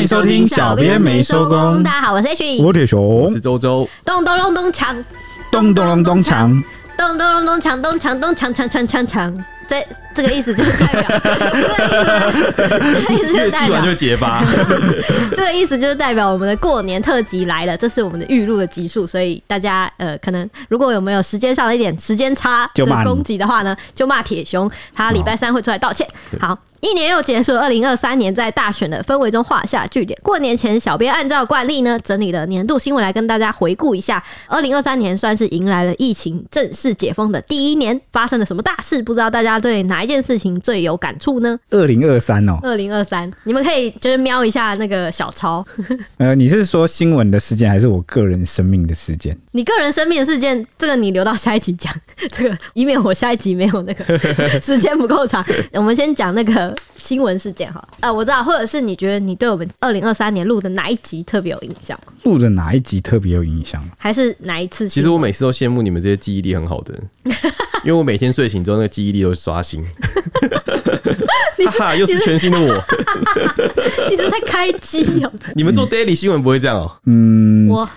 欢迎收听小编没收工。大家好，我是 H，我是铁雄，我是周周。咚咚咚咚锵，咚咚咚咚锵，咚咚咚咚锵，咚锵咚锵锵锵锵锵。这这个意思就是代表，这个意思，这个意思就是代表就结巴。这个意思就是代表我们的过年特辑来了，这是我们的预录的集数，所以大家呃，可能如果有没有时间上的一点时间差的攻击的话呢，就骂铁雄，他礼拜三会出来道歉。好。一年又结束了，二零二三年在大选的氛围中画下句点。过年前，小编按照惯例呢，整理了年度新闻来跟大家回顾一下。二零二三年算是迎来了疫情正式解封的第一年，发生了什么大事？不知道大家对哪一件事情最有感触呢？二零二三哦，二零二三，你们可以就是瞄一下那个小抄。呃，你是说新闻的事件，还是我个人生命的事件？你个人生命的事件，这个你留到下一集讲，这个以免我下一集没有那个 时间不够长。我们先讲那个。新闻事件哈，呃，我知道，或者是你觉得你对我们二零二三年录的哪一集特别有印象？录的哪一集特别有印象？还是哪一次？其实我每次都羡慕你们这些记忆力很好的人，因为我每天睡醒之后，那个记忆力都刷新。哈哈，又是全新的我。你是在开机哦？你们做 daily 新闻不会这样哦？嗯，我。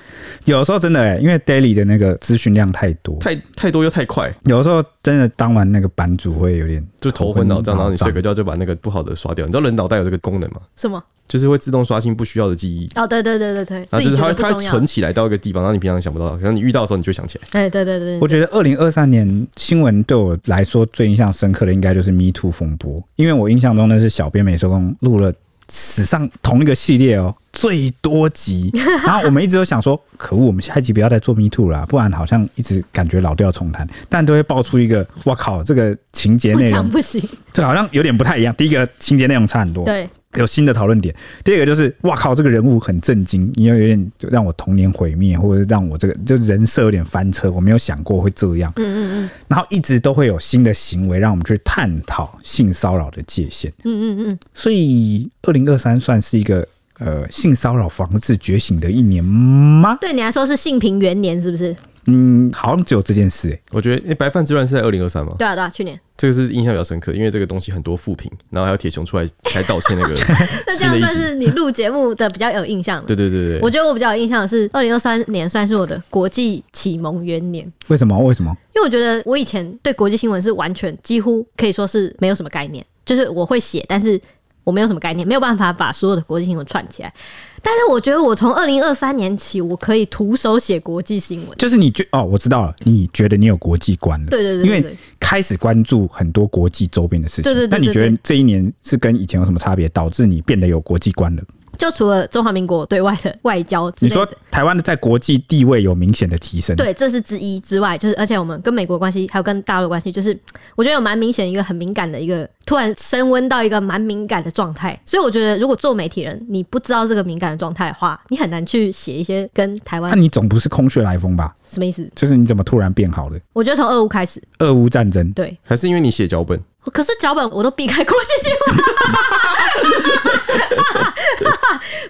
有时候真的哎、欸，因为 daily 的那个资讯量太多，太太多又太快。有的时候真的当完那个版主会有点就头昏脑胀，然后你睡个觉就把那个不好的刷掉。你知道人脑袋有这个功能吗？什么？就是会自动刷新不需要的记忆。哦，对对对对对。然后就是它会它会存起来到一个地方，然后你平常想不到，可能你遇到的时候你就想起来。哎，对对对，对。我觉得二零二三年新闻对我来说最印象深刻的应该就是 Me Too 风波，因为我印象中那是小编美收工录了史上同一个系列哦。最多集，然后我们一直都想说，可恶，我们下一集不要再做 Me Too 了，不然好像一直感觉老调重弹，但都会爆出一个，哇靠，这个情节内容不行，这好像有点不太一样。第一个情节内容差很多，对，有新的讨论点。第二个就是，哇靠，这个人物很震惊，因为有点就让我童年毁灭，或者让我这个就人设有点翻车，我没有想过会这样。嗯嗯嗯。然后一直都会有新的行为让我们去探讨性骚扰的界限。嗯嗯嗯。所以二零二三算是一个。呃，性骚扰防治觉醒的一年吗？对你来说是性平元年，是不是？嗯，好像只有这件事、欸。我觉得，哎、欸，白饭之乱是在二零二三吗？对啊，对啊，去年。这个是印象比较深刻，因为这个东西很多负评，然后还有铁熊出来才道歉那个。那这样算是你录节目的比较有印象的。对对对对，我觉得我比较有印象的是二零二三年算是我的国际启蒙元年。为什么？为什么？因为我觉得我以前对国际新闻是完全几乎可以说是没有什么概念，就是我会写，但是。我没有什么概念，没有办法把所有的国际新闻串起来。但是我觉得我从二零二三年起，我可以徒手写国际新闻。就是你觉哦，我知道了，你觉得你有国际观了？对对对，对，因为开始关注很多国际周边的事情。对对对，对，对，那你觉得这一年是跟以前有什么差别，导致你变得有国际观了？就除了中华民国对外的 外交之类的，你说台湾的在国际地位有明显的提升，对，这是之一之外，就是而且我们跟美国关系还有跟大陆关系，就是我觉得有蛮明显一个很敏感的一个突然升温到一个蛮敏感的状态，所以我觉得如果做媒体人，你不知道这个敏感的状态的话，你很难去写一些跟台湾。那你总不是空穴来风吧？什么意思？就是你怎么突然变好了？我觉得从俄乌开始，俄乌战争，对，还是因为你写脚本？可是脚本我都避开国际新闻，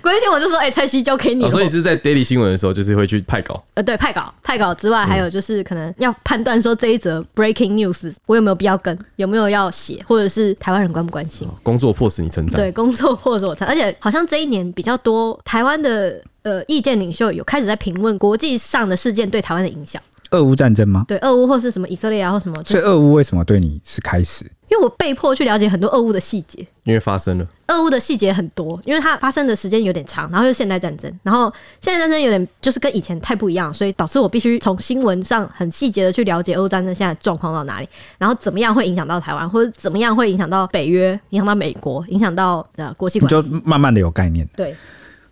国际新闻我就说，哎、欸，蔡西交给你、哦。所以是在 daily 新闻的时候，就是会去派稿。呃，对，派稿，派稿之外，还有就是可能要判断说这一则 breaking news 我有没有必要跟，有没有要写，或者是台湾人关不关心。工作迫使你成长。对，工作迫使我成长。而且好像这一年比较多台湾的呃意见领袖有开始在评论国际上的事件对台湾的影响。俄乌战争吗？对，俄乌或是什么以色列啊，或什么。所以俄乌为什么对你是开始？因为我被迫去了解很多俄乌的细节，因为发生了。俄乌的细节很多，因为它发生的时间有点长，然后又是现代战争，然后现代战争有点就是跟以前太不一样，所以导致我必须从新闻上很细节的去了解俄乌战争现在状况到哪里，然后怎么样会影响到台湾，或者怎么样会影响到北约，影响到美国，影响到呃国际关系，就慢慢的有概念。对。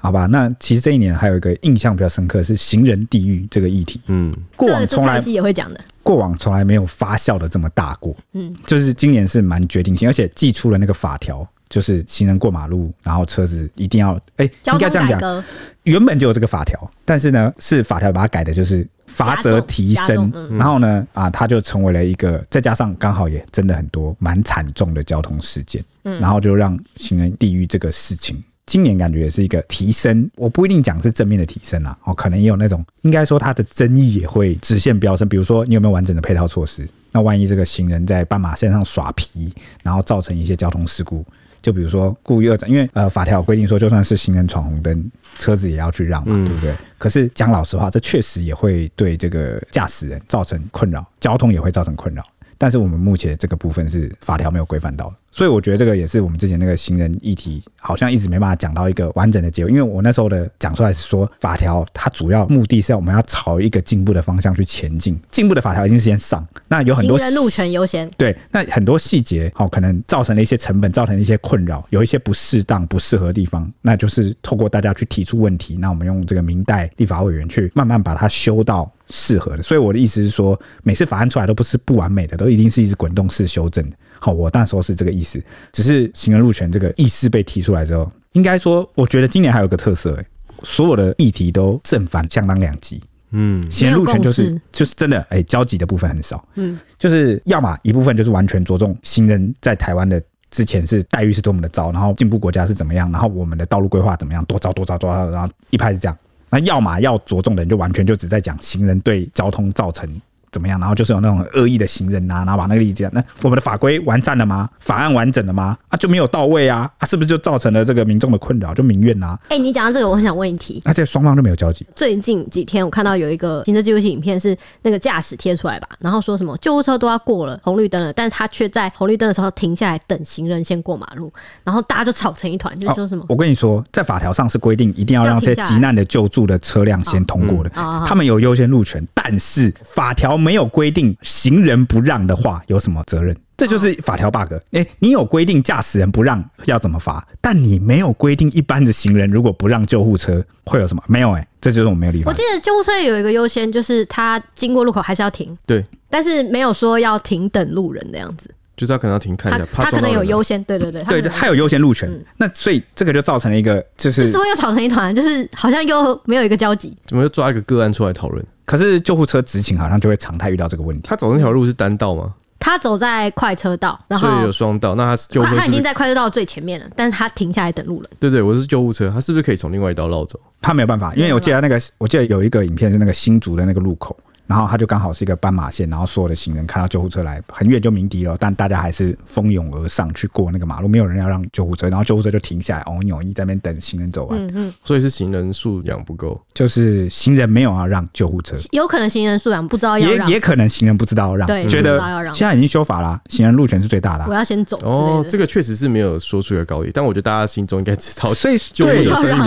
好吧，那其实这一年还有一个印象比较深刻是行人地狱这个议题。嗯，过往从来也会讲的，过往从来没有发酵的这么大过。嗯，就是今年是蛮决定性，而且寄出了那个法条，就是行人过马路，然后车子一定要哎，应该这样讲，原本就有这个法条，但是呢，是法条把它改的，就是罚则提升，然后呢，啊，它就成为了一个，再加上刚好也真的很多蛮惨重的交通事件，嗯，然后就让行人地狱这个事情。今年感觉也是一个提升，我不一定讲是正面的提升啦，哦，可能也有那种，应该说它的争议也会直线飙升。比如说，你有没有完整的配套措施？那万一这个行人在斑马线上耍皮，然后造成一些交通事故，就比如说故意二因为呃法条规定说，就算是行人闯红灯，车子也要去让嘛，对不对？可是讲老实话，这确实也会对这个驾驶人造成困扰，交通也会造成困扰。但是我们目前这个部分是法条没有规范到的。所以我觉得这个也是我们之前那个行人议题，好像一直没办法讲到一个完整的结果。因为我那时候的讲出来是说，法条它主要目的是要我们要朝一个进步的方向去前进，进步的法条一定是先上。那有很多行人路权优先，对，那很多细节好，可能造成了一些成本，造成了一些困扰，有一些不适当、不适合的地方，那就是透过大家去提出问题，那我们用这个明代立法委员去慢慢把它修到适合的。所以我的意思是说，每次法案出来都不是不完美的，都一定是一直滚动式修正的。好，我那时候是这个意思，只是行人路权这个意思被提出来之后，应该说，我觉得今年还有个特色，欸，所有的议题都正反相当两极。嗯，行人路权就是就是真的，哎，欸，交集的部分很少。嗯，就是要么一部分就是完全着重行人在台湾的之前是待遇是多么的糟，然后进步国家是怎么样，然后我们的道路规划怎么样，多糟多糟多糟，然后一派是这样。那要么要着重的人就完全就只在讲行人对交通造成。怎么样？然后就是有那种恶意的行人呐、啊，然后把那个例子，那我们的法规完善了吗？法案完整了吗？啊，就没有到位啊！啊，是不是就造成了这个民众的困扰，就民怨呐、啊？哎、欸，你讲到这个，我很想问一题。而且双方都没有交集。最近几天我看到有一个行车记录器影片，是那个驾驶贴出来吧，然后说什么救护车都要过了红绿灯了，但是他却在红绿灯的时候停下来等行人先过马路，然后大家就吵成一团，就说什么、哦？我跟你说，在法条上是规定一定要让这些急难的救助的车辆先通过的，哦嗯、他们有优先路权，但是法条没有规定。行人不让的话有什么责任？这就是法条 bug。哎，你有规定驾驶人不让要怎么罚，但你没有规定一般的行人如果不让救护车会有什么？没有哎，这就是我没有理解。我记得救护车有一个优先，就是他经过路口还是要停。对，但是没有说要停等路人的样子。就是他可能要停看一下，他，他可能有优先。对对对，对对，他有优先路权。嗯、那所以这个就造成了一个，就是就是会又吵成一团，就是好像又没有一个交集。怎么又抓一个个案出来讨论？可是救护车执勤好像就会常态遇到这个问题。他走那条路是单道吗？他走在快车道，然后所以有双道。那他他已经在快车道最前面了，但是他停下来等路人。对，对对，我是救护车，他是不是可以从另外一道绕走？他没有办法，因为我记得那个，我记得有一个影片是那个新竹的那个路口。然后他就刚好是一个斑马线，然后所有的行人看到救护车来，很远就鸣笛了，但大家还是蜂拥而上去过那个马路，没有人要让救护车，然后救护车就停下来，哦，扭一在那边等行人走完。嗯嗯。所以是行人数量不够，就是行人没有要让救护车，有可能行人数量不知道要让，也也可能行人不知道要让，对，觉得现在已经修法了，行人路权是最大的，我要先走。哦，这个确实是没有说出一个高低，但我觉得大家心中应该知道，所以对，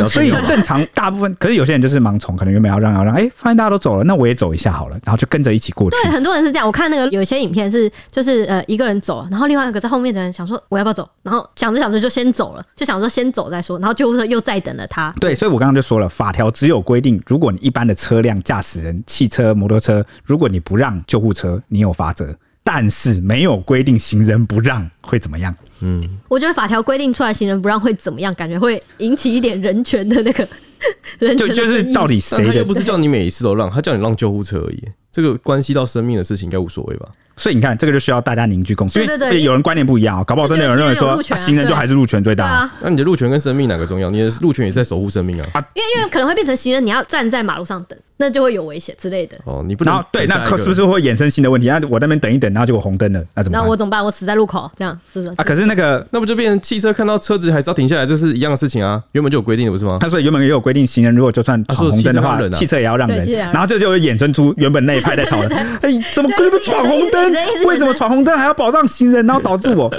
所以正常大部分，可是有些人就是盲从，可能原本要让要让，哎，发现大家都走了，那我也走一下好了，然后就跟着一起过去。对，很多人是这样。我看那个有一些影片是，就是呃一个人走，然后另外一个在后面的人想说我要不要走，然后想着想着就先走了，就想说先走再说，然后救护车又再等了他。对，所以我刚刚就说了，法条只有规定，如果你一般的车辆驾驶人、汽车、摩托车，如果你不让救护车，你有罚则，但是没有规定行人不让会怎么样。嗯，我觉得法条规定出来行人不让会怎么样，感觉会引起一点人权的那个 人权的。就就是到底谁的？又不是叫你每一次都让，他叫你让救护车而已。这个关系到生命的事情，应该无所谓吧？所以你看，这个就需要大家凝聚共识。对对对，有人观念不一样啊，搞不好真的有人认为说，行人就还是路权最大。那你的路权跟生命哪个重要？你的路权也是在守护生命啊。因为因为可能会变成行人，你要站在马路上等。那就会有危险之类的哦，你不能对，那可是不是会衍生新的问题？那我那边等一等，然后结果红灯了，那怎么办？那我怎么办？我死在路口，这样是不是？啊，可是那个那不就变成汽车看到车子还是要停下来，这是一样的事情啊？原本就有规定的不是吗？他说原本也有规定，行人如果就算闯红灯的话，汽车也要让人。然后这就会衍生出原本那一派在吵了，哎，怎么可以不闯红灯？为什么闯红灯还要保障行人？然后导致我。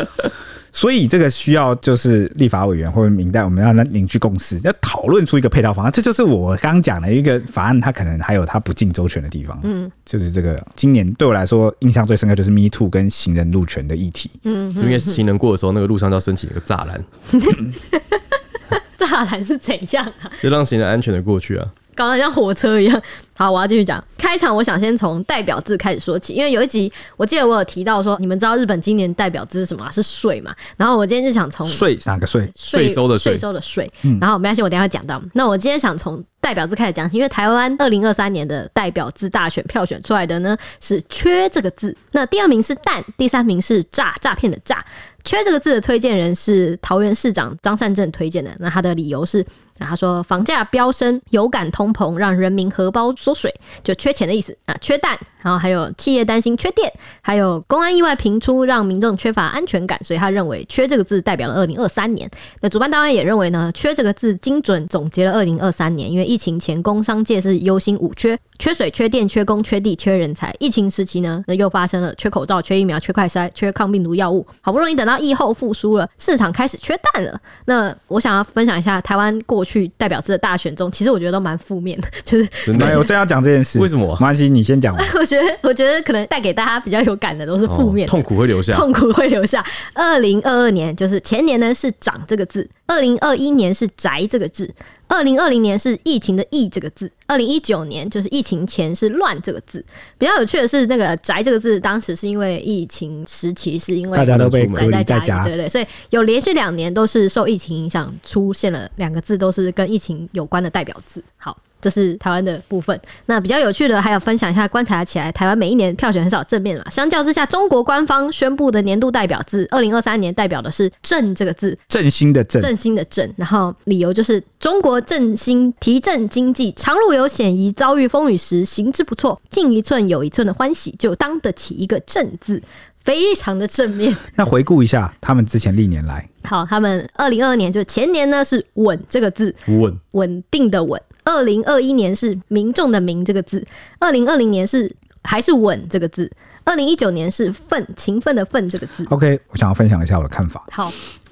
所以这个需要就是立法委员或者民代，我们要凝聚共识，要讨论出一个配套方案。这就是我刚讲的一个法案，它可能还有它不尽周全的地方。嗯，就是这个今年对我来说印象最深刻就是 Me Too 跟行人路权的议题。嗯，因为行人过的时候，那个路上就要升起一个栅栏。栅栏是怎样啊？就让行人安全的过去啊。搞得像火车一样。好，我要继续讲。开场我想先从代表字开始说起，因为有一集我记得我有提到说，你们知道日本今年代表字是什么？是税嘛？然后我今天就想从税哪个税？税收的税税收的税。然后没关系，我等一下会讲到。那我今天想从代表字开始讲起，因为台湾二零二三年的代表字大选票选出来的呢是“缺”这个字。那第二名是“蛋”，第三名是“诈”，诈骗的“诈”。缺这个字的推荐人是桃园市长张善政推荐的。那他的理由是，他说房价飙升，有感通膨，让人民荷包缩水，就缺钱的意思啊。缺蛋，然后还有企业担心缺电，还有公安意外频出，让民众缺乏安全感，所以他认为缺这个字代表了二零二三年。那主办单位也认为呢，缺这个字精准总结了二零二三年，因为疫情前工商界是忧心五缺。缺水、缺电、缺工、缺地、缺人才。疫情时期呢，那又发生了缺口罩、缺疫苗、缺快筛、缺抗病毒药物。好不容易等到疫后复苏了，市场开始缺蛋了。那我想要分享一下台湾过去代表字的大选中，其实我觉得都蛮负面的，就是真的。我正要讲这件事，为什么？没关系，你先讲。我觉得，我觉得可能带给大家比较有感的都是负面、哦，痛苦会留下，痛苦会留下。二零二二年就是前年呢是涨这个字，二零二一年是宅这个字。二零二零年是疫情的“疫”这个字，二零一九年就是疫情前是“乱”这个字。比较有趣的是，那个“宅”这个字，当时是因为疫情时期，是因为大家都被隔离在家，对对对，所以有连续两年都是受疫情影响，出现了两个字都是跟疫情有关的代表字。好。这是台湾的部分。那比较有趣的，还有分享一下观察起来，台湾每一年票选很少正面嘛。相较之下，中国官方宣布的年度代表字，二零二三年代表的是“振”这个字，振兴的“振”，振兴的“振”。然后理由就是中国振兴提振经济，长路有险夷，遭遇风雨时行之不错，进一寸有一寸的欢喜，就当得起一个“振”字，非常的正面。那回顾一下他们之前历年来，好，他们二零二二年就前年呢是“稳”这个字，稳稳定的“稳”。二零二一年是民众的“民”这个字，二零二零年是还是“稳”这个字，二零一九年是“奋”勤奋的“奋”这个字。OK，我想要分享一下我的看法。好，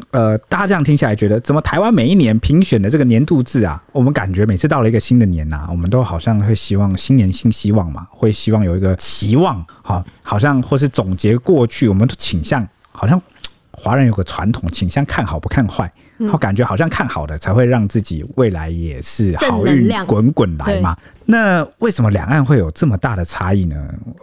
呃，大家这样听下来觉得，怎么台湾每一年评选的这个年度字啊，我们感觉每次到了一个新的年呐、啊，我们都好像会希望新年新希望嘛，会希望有一个期望，好，好像或是总结过去，我们都倾向好像华人有个传统，倾向看好不看坏。我感觉好像看好的才会让自己未来也是好运滚滚来嘛。那为什么两岸会有这么大的差异呢？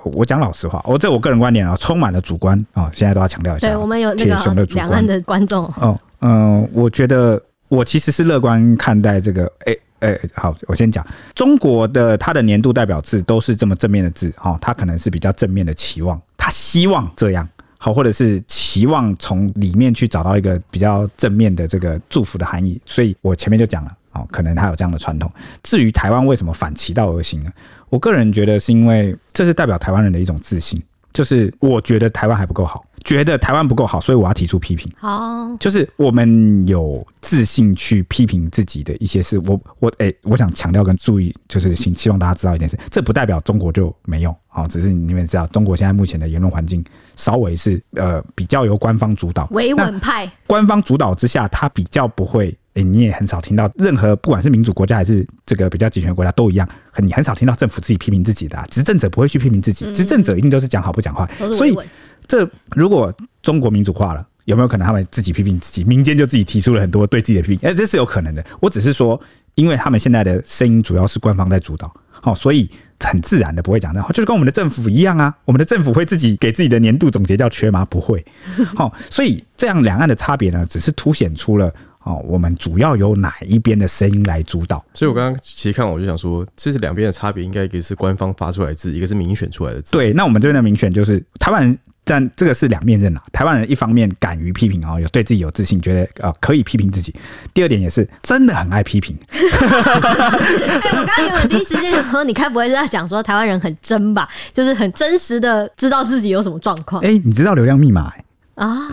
我讲老实话，我这我个人观点啊，充满了主观啊。现在都要强调一下，对我们有铁雄的主观，两岸的观众哦，嗯，我觉得我其实是乐观看待这个。哎哎，好，我先讲中国的它的年度代表字都是这么正面的字哦，它可能是比较正面的期望，他希望这样。好，或者是期望从里面去找到一个比较正面的这个祝福的含义，所以我前面就讲了，哦，可能他有这样的传统。至于台湾为什么反其道而行呢？我个人觉得是因为这是代表台湾人的一种自信，就是我觉得台湾还不够好。觉得台湾不够好，所以我要提出批评。好，就是我们有自信去批评自己的一些事。我我哎、欸，我想强调跟注意，就是希希望大家知道一件事，这不代表中国就没有。好，只是你们知道，中国现在目前的言论环境稍微是呃比较由官方主导，维稳派。官方主导之下，他比较不会。哎，你也很少听到任何不管是民主国家还是这个比较集权国家都一样，你很少听到政府自己批评自己的、啊，执政者不会去批评自己，执政者一定都是讲好不讲坏，所以。这如果中国民主化了，有没有可能他们自己批评自己？民间就自己提出了很多对自己的批评？哎，这是有可能的。我只是说，因为他们现在的声音主要是官方在主导，好，所以很自然的不会讲这话，就是跟我们的政府一样啊。我们的政府会自己给自己的年度总结叫缺吗？不会。好，所以这样两岸的差别呢，只是凸显出了哦，我们主要由哪一边的声音来主导。所以我刚刚其实看我就想说，其实两边的差别，应该一个是官方发出来的字，一个是民选出来的字。对，那我们这边的民选就是台湾人。但这个是两面刃啊！台湾人一方面敢于批评啊，有对自己有自信，觉得呃可以批评自己；第二点也是真的很爱批评。哎，我刚刚有第一时间说，你该不会是在讲说台湾人很真吧？就是很真实的知道自己有什么状况。哎，你知道流量密码、欸？啊，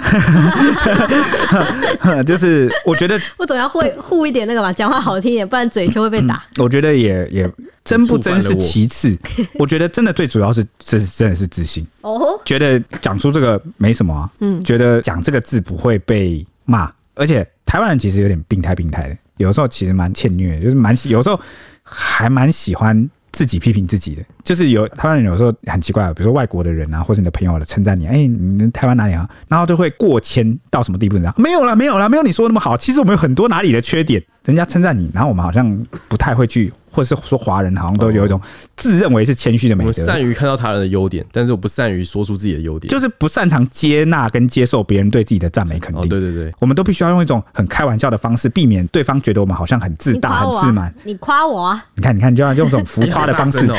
就是我觉得 我总要会护一点那个嘛，讲话好听一点，不然嘴就会被打。嗯、我觉得也也真不真是其次，我觉得真的最主要是这是真的是自信哦，觉得讲出这个没什么啊，嗯，觉得讲这个字不会被骂，而且台湾人其实有点病态病态的，有时候其实蛮欠虐，就是蛮有时候还蛮喜欢。自己批评自己的，就是有台湾人有时候很奇怪，比如说外国的人啊，或者你的朋友来称赞你，哎、你们台湾哪里啊？然后都会过谦到什么地步呢？没有啦，没有啦，没有你说那么好。其实我们有很多哪里的缺点，人家称赞你，然后我们好像不太会去。或者是说华人好像都有一种自认为是谦虚的美德，我善于看到他人的优点，但是我不善于说出自己的优点，就是不擅长接纳跟接受别人对自己的赞美肯定。对对对，我们都必须要用一种很开玩笑的方式，避免对方觉得我们好像很自大、很自满。你夸我啊？你看，你看，就要用这种浮夸的方式。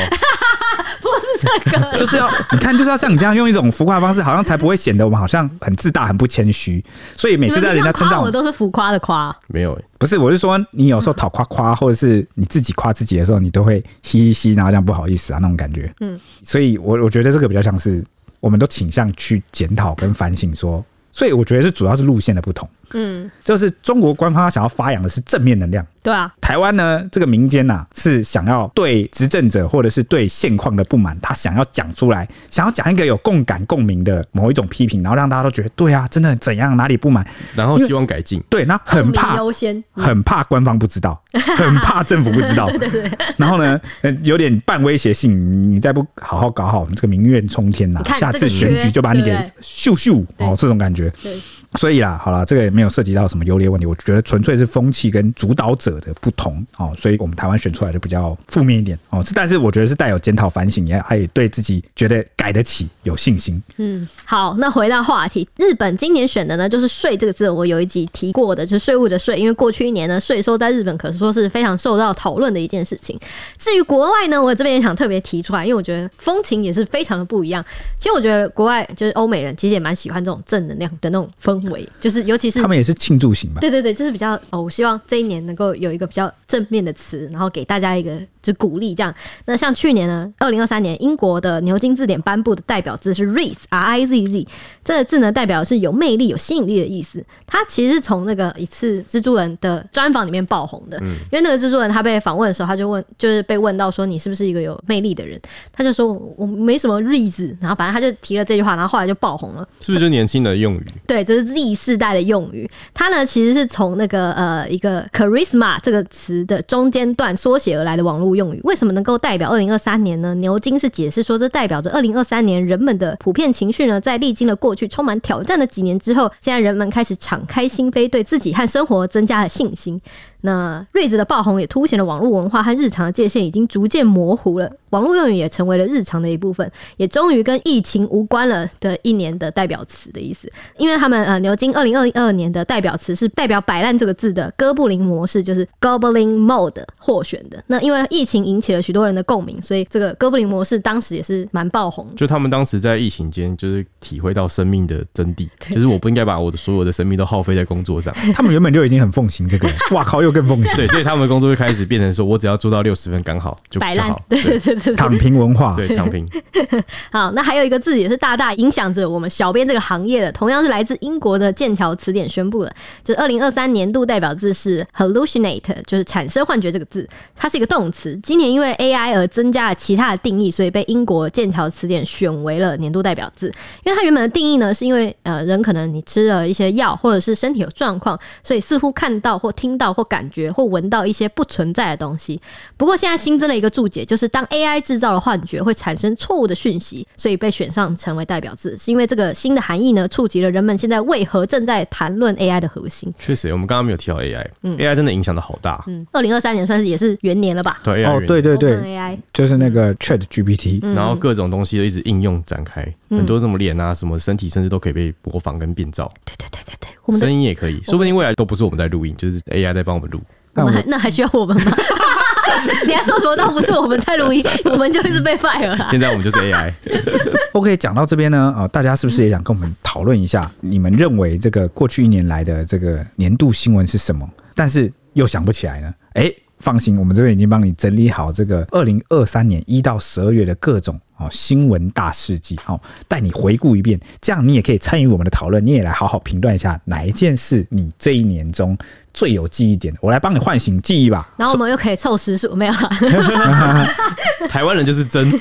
这个 就是要你看，就是要像你这样用一种浮夸的方式，好像才不会显得我们好像很自大、很不谦虚。所以每次在人家称赞我，都是浮夸的夸。没有、欸，不是，我是说你有时候讨夸夸，或者是你自己夸自己的时候，你都会嘻嘻嘻，然后这样不好意思啊那种感觉。嗯，所以我我觉得这个比较像是，我们都倾向去检讨跟反省说，所以我觉得是主要是路线的不同。嗯，就是中国官方他想要发扬的是正面能量。对啊，台湾呢，这个民间呐、啊、是想要对执政者或者是对现况的不满，他想要讲出来，想要讲一个有共感共鸣的某一种批评，然后让大家都觉得对啊，真的怎样哪里不满，然后希望改进。对，那很怕优先，很怕官方不知道，很怕政府不知道。对对对。然后呢，有点半威胁性，你再不好好搞好，我们这个民怨冲天呐，下次选举就把你给秀秀哦，这种感觉。对。所以啦，好了，这个也没有涉及到什么优劣问题，我觉得纯粹是风气跟主导者的不同哦，所以我们台湾选出来的比较负面一点哦，但是我觉得是带有检讨反省，也还对自己觉得改得起有信心。嗯，好，那回到话题，日本今年选的呢就是“税”这个字，我有一集提过的，就是税务的“税”，因为过去一年呢，税收在日本可说是非常受到讨论的一件事情。至于国外呢，我这边也想特别提出来，因为我觉得风情也是非常的不一样。其实我觉得国外就是欧美人，其实也蛮喜欢这种正能量的那种氛围，就是尤其是他们也是庆祝型嘛？对对对，就是比较哦，我希望这一年能够有一个比较正面的词，然后给大家一个就鼓励这样。那像去年呢，二零二三年英国的牛津字典颁布的代表字是 Rizz，R I Z Z，这个字呢代表的是有魅力、有吸引力的意思。它其实是从那个一次蜘蛛人的专访里面爆红的，嗯、因为那个蜘蛛人他被访问的时候，他就问，就是被问到说你是不是一个有魅力的人，他就说我没什么 Rizz，然后反正他就提了这句话，然后后来就爆红了。是不是就年轻的用语？对，这是 Z 世代的用语。它呢其实是从那个呃一个 charisma 这个词的中间段缩写而来的网络用语。为什么能够代表二零二三年呢？牛津是解释说，这代表着二零二三年人们的普遍情绪呢，在历经了过去充满挑战的几年之后，现在人们开始敞开心扉，对自己和生活增加了信心。那 Rizz 的爆红也凸显了网络文化和日常的界限已经逐渐模糊了，网络用语也成为了日常的一部分，也终于跟疫情无关了的一年的代表词的意思。因为他们呃牛津二零二二年的代表词是代表摆烂这个字的哥布林模式，就是 Goblin Mode 获选的。那因为疫情引起了许多人的共鸣，所以这个哥布林模式当时也是蛮爆红。就他们当时在疫情间就是体会到生命的真谛，就是我不应该把我的所有的生命都耗费在工作上。他们原本就已经很奉行这个，哇靠，又更奉行。对，所以他们的工作就开始变成说，我只要做到六十分刚好就摆烂。对对对对，躺平文化，对躺平。好，那还有一个字也是大大影响着我们小编这个行业的，同样是来自英国的剑桥词典宣布的，就是二零二三年度代表字是 hallucinate，就是产生幻觉这个字，它是一个动词。今年因为 AI 而增加了其他的定义，所以被英国剑桥词典选为了年度代表字。因为它原本的定义呢，是因为呃人可能你吃了一些药，或者是身体有状况，所以似乎看到或听到或感觉。或闻到一些不存在的东西。不过现在新增了一个注解，就是当 AI 制造了幻觉，会产生错误的讯息，所以被选上成为代表字，是因为这个新的含义呢，触及了人们现在为何正在谈论 AI 的核心。确实，我们刚刚没有提到 AI，嗯，AI 真的影响的好大。嗯，二零二三年算是也是元年了吧？对，哦，对对对，AI 就是那个 ChatGPT，嗯，然后各种东西都一直应用展开，嗯，很多什么脸啊，什么身体，甚至都可以被模仿跟变造。对对对对对，我们声音也可以，说不定未来都不是我们在录音，就是 AI 在帮我们录。我们还那还需要我们吗？你还说什么都不是我们在录音，我们就一直被 fire 了。现在我们就是 AI。OK，讲到这边呢，啊，大家是不是也想跟我们讨论一下？你们认为这个过去一年来的这个年度新闻是什么？但是又想不起来呢？哎，放心，我们这边已经帮你整理好这个二零二三年一到十二月的各种哦，新闻大事记，哦，带你回顾一遍，这样你也可以参与我们的讨论，你也来好好评断一下哪一件事你这一年中最有记忆点的，我来帮你唤醒记忆吧。然后我们又可以凑时数，没有了。台湾人就是真，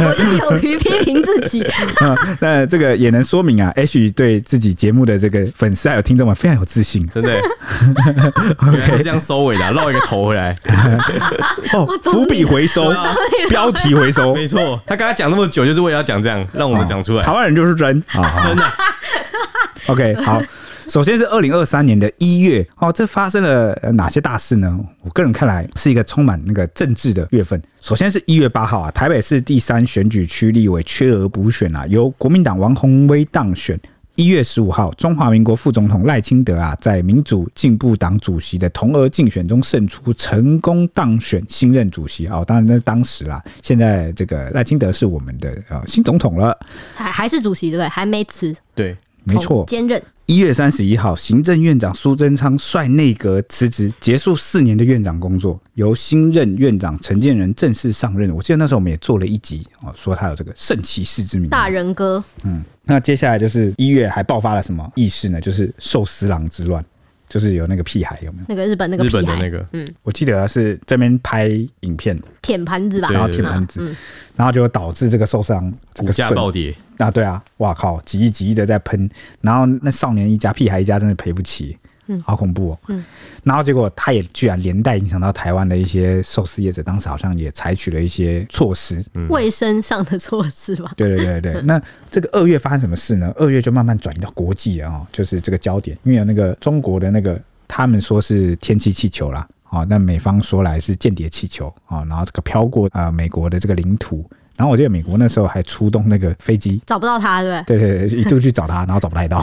我就勇于批评自己。嗯，那这个也能说明啊，H 对自己节目的这个粉丝还有听众们非常有自信，真的。原来是这样收尾的，啊，绕一个头回来。哦，伏笔回收，标题回收，没错。他刚才讲那么久，就是为了要讲这样，让我们讲出来。台湾人就是真啊，真的。OK，好。首先是二零二三年的一月，哦，这发生了哪些大事呢？我个人看来是一个充满那个政治的月份。首先是一月八号啊，台北市第三选举区立委缺额补选啊，由国民党王宏威当选。一月十五号，中华民国副总统赖清德啊，在民主进步党主席的同额竞选中胜出，成功当选新任主席哦。当然，那是当时啦。现在这个赖清德是我们的呃新总统了，还还是主席对不对？还没辞。对，没错，兼任。一月三十一号，行政院长苏贞昌率内阁辞职，结束四年的院长工作，由新任院长陈建仁正式上任。我记得那时候我们也做了一集哦，说他有这个圣骑士之名，大人哥。嗯，那接下来就是一月还爆发了什么意事呢？就是寿司郎之乱。就是有那个屁孩有没有？那个日本那个屁孩日本的那个，嗯，我记得是这边拍影片舔盘子吧，然后舔盘子，然后就导致这个受伤，股价暴跌。啊！对啊，哇靠，几亿几亿的在喷，然后那少年一家屁孩一家真的赔不起。嗯，好恐怖哦。嗯，然后结果他也居然连带影响到台湾的一些寿司业者，当时好像也采取了一些措施，卫生上的措施吧。对对对对。那这个二月发生什么事呢？二月就慢慢转移到国际啊，就是这个焦点，因为有那个中国的那个，他们说是天气气球啦，啊，那美方说来是间谍气球啊，然后这个飘过啊美国的这个领土。然后我记得美国那时候还出动那个飞机，找不到他，对不对？对对对，一度去找他，然后找不太到，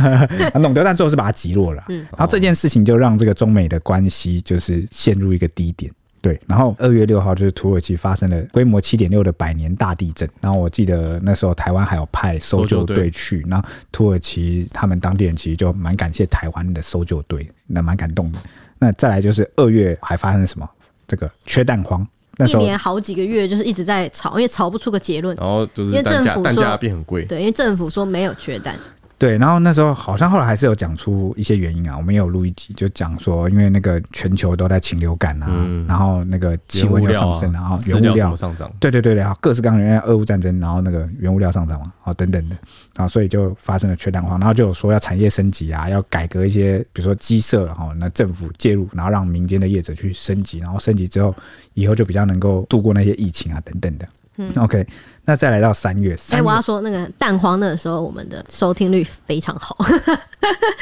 弄丢，但最后是把他击落了。然后这件事情就让这个中美的关系就是陷入一个低点。对，然后二月六号就是土耳其发生了规模七点六的百年大地震。然后我记得那时候台湾还有派搜救队去，然后土耳其他们当地人其实就蛮感谢台湾的搜救队，那蛮感动的。那再来就是二月还发生了什么？这个缺蛋荒。一年好几个月就是一直在吵，因为吵不出个结论。然后就是因为政府说蛋价变很贵，对，因为政府说没有缺蛋。对，然后那时候好像后来还是有讲出一些原因啊，我们也有录一集，就讲说因为那个全球都在禽流感啊，嗯、然后那个气温又上升，然后原物料。上涨，对对对对，各式各样的原因，俄乌战争，然后那个原物料上涨嘛，啊等等的，然后所以就发生了缺蛋荒，然后就有说要产业升级啊，要改革一些，比如说鸡舍，然后那政府介入，然后让民间的业者去升级，然后升级之后，以后就比较能够度过那些疫情啊等等的。嗯，OK，那再来到三月，哎、欸，我要说那个蛋荒的时候，我们的收听率非常好，